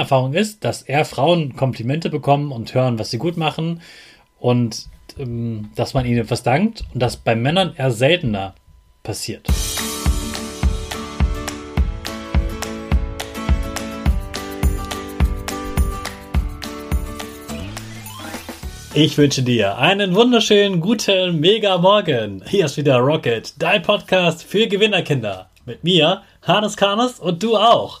Erfahrung ist, dass eher Frauen Komplimente bekommen und hören, was sie gut machen und ähm, dass man ihnen etwas dankt und das bei Männern eher seltener passiert. Ich wünsche dir einen wunderschönen guten Mega Morgen. Hier ist wieder Rocket, dein Podcast für Gewinnerkinder. Mit mir, Hannes Karnes und du auch.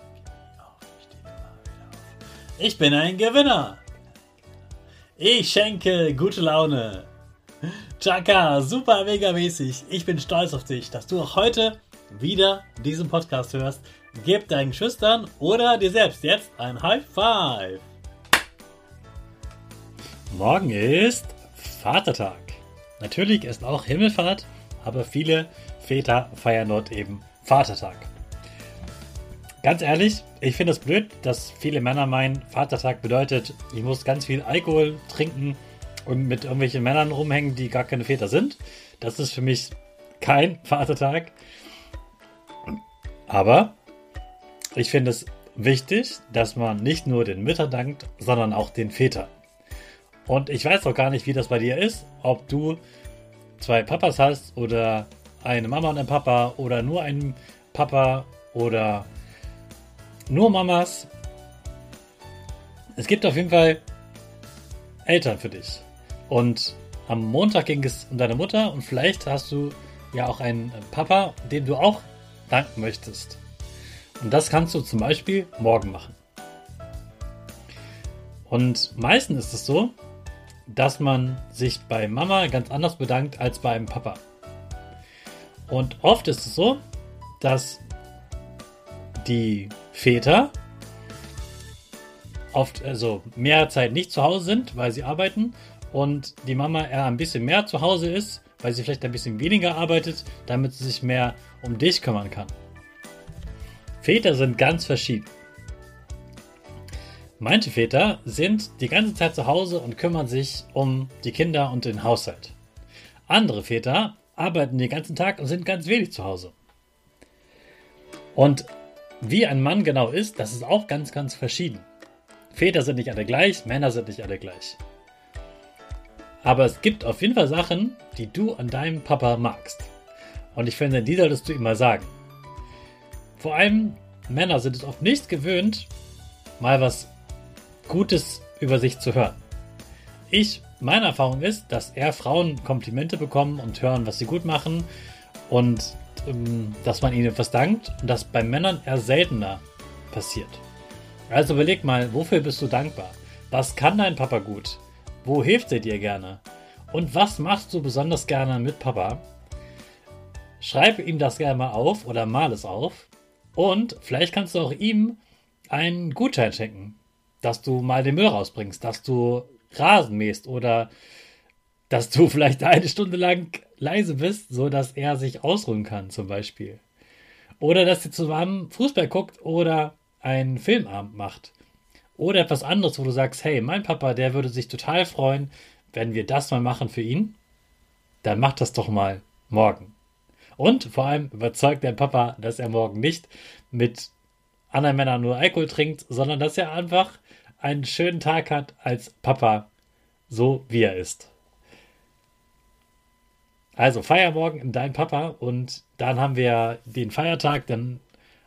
Ich bin ein Gewinner. Ich schenke gute Laune. Chaka, super mega mäßig. Ich bin stolz auf dich, dass du auch heute wieder diesen Podcast hörst. Gib deinen Schüchtern oder dir selbst jetzt ein High Five. Morgen ist Vatertag. Natürlich ist auch Himmelfahrt, aber viele Väter feiern dort eben Vatertag. Ganz ehrlich, ich finde es blöd, dass viele Männer meinen, Vatertag bedeutet, ich muss ganz viel Alkohol trinken und mit irgendwelchen Männern rumhängen, die gar keine Väter sind. Das ist für mich kein Vatertag. Aber ich finde es wichtig, dass man nicht nur den Müttern dankt, sondern auch den Vätern. Und ich weiß auch gar nicht, wie das bei dir ist, ob du zwei Papas hast oder eine Mama und ein Papa oder nur einen Papa oder nur Mamas. Es gibt auf jeden Fall Eltern für dich. Und am Montag ging es um deine Mutter und vielleicht hast du ja auch einen Papa, dem du auch danken möchtest. Und das kannst du zum Beispiel morgen machen. Und meistens ist es so, dass man sich bei Mama ganz anders bedankt als bei einem Papa. Und oft ist es so, dass die Väter oft also mehr Zeit nicht zu Hause sind, weil sie arbeiten und die Mama eher ein bisschen mehr zu Hause ist, weil sie vielleicht ein bisschen weniger arbeitet, damit sie sich mehr um dich kümmern kann. Väter sind ganz verschieden. Manche Väter sind die ganze Zeit zu Hause und kümmern sich um die Kinder und den Haushalt. Andere Väter arbeiten den ganzen Tag und sind ganz wenig zu Hause. Und wie ein Mann genau ist, das ist auch ganz, ganz verschieden. Väter sind nicht alle gleich, Männer sind nicht alle gleich. Aber es gibt auf jeden Fall Sachen, die du an deinem Papa magst. Und ich finde, die solltest du ihm mal sagen. Vor allem Männer sind es oft nicht gewöhnt, mal was Gutes über sich zu hören. Ich, meine Erfahrung ist, dass eher Frauen Komplimente bekommen und hören, was sie gut machen und dass man ihnen etwas dankt und das bei Männern eher seltener passiert. Also überleg mal, wofür bist du dankbar? Was kann dein Papa gut? Wo hilft er dir gerne? Und was machst du besonders gerne mit Papa? Schreib ihm das gerne mal auf oder mal es auf. Und vielleicht kannst du auch ihm einen Gutschein schenken, dass du mal den Müll rausbringst, dass du Rasen mähst oder dass du vielleicht eine Stunde lang leise bist, so dass er sich ausruhen kann, zum Beispiel. Oder dass ihr zusammen Fußball guckt oder einen Filmabend macht. Oder etwas anderes, wo du sagst, hey, mein Papa, der würde sich total freuen, wenn wir das mal machen für ihn. Dann mach das doch mal morgen. Und vor allem überzeugt dein Papa, dass er morgen nicht mit anderen Männern nur Alkohol trinkt, sondern dass er einfach einen schönen Tag hat als Papa, so wie er ist. Also feier morgen dein Papa und dann haben wir den Feiertag, dann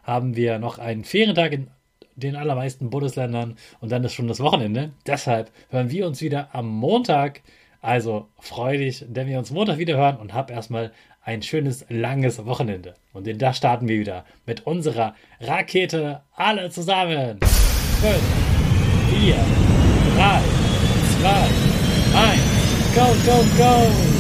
haben wir noch einen Ferientag in den allermeisten Bundesländern und dann ist schon das Wochenende. Deshalb hören wir uns wieder am Montag. Also freu dich, wenn wir uns Montag wieder hören und hab erstmal ein schönes, langes Wochenende. Und das starten wir wieder mit unserer Rakete alle zusammen. 5, 4, 3, 2, 1, go, go, go!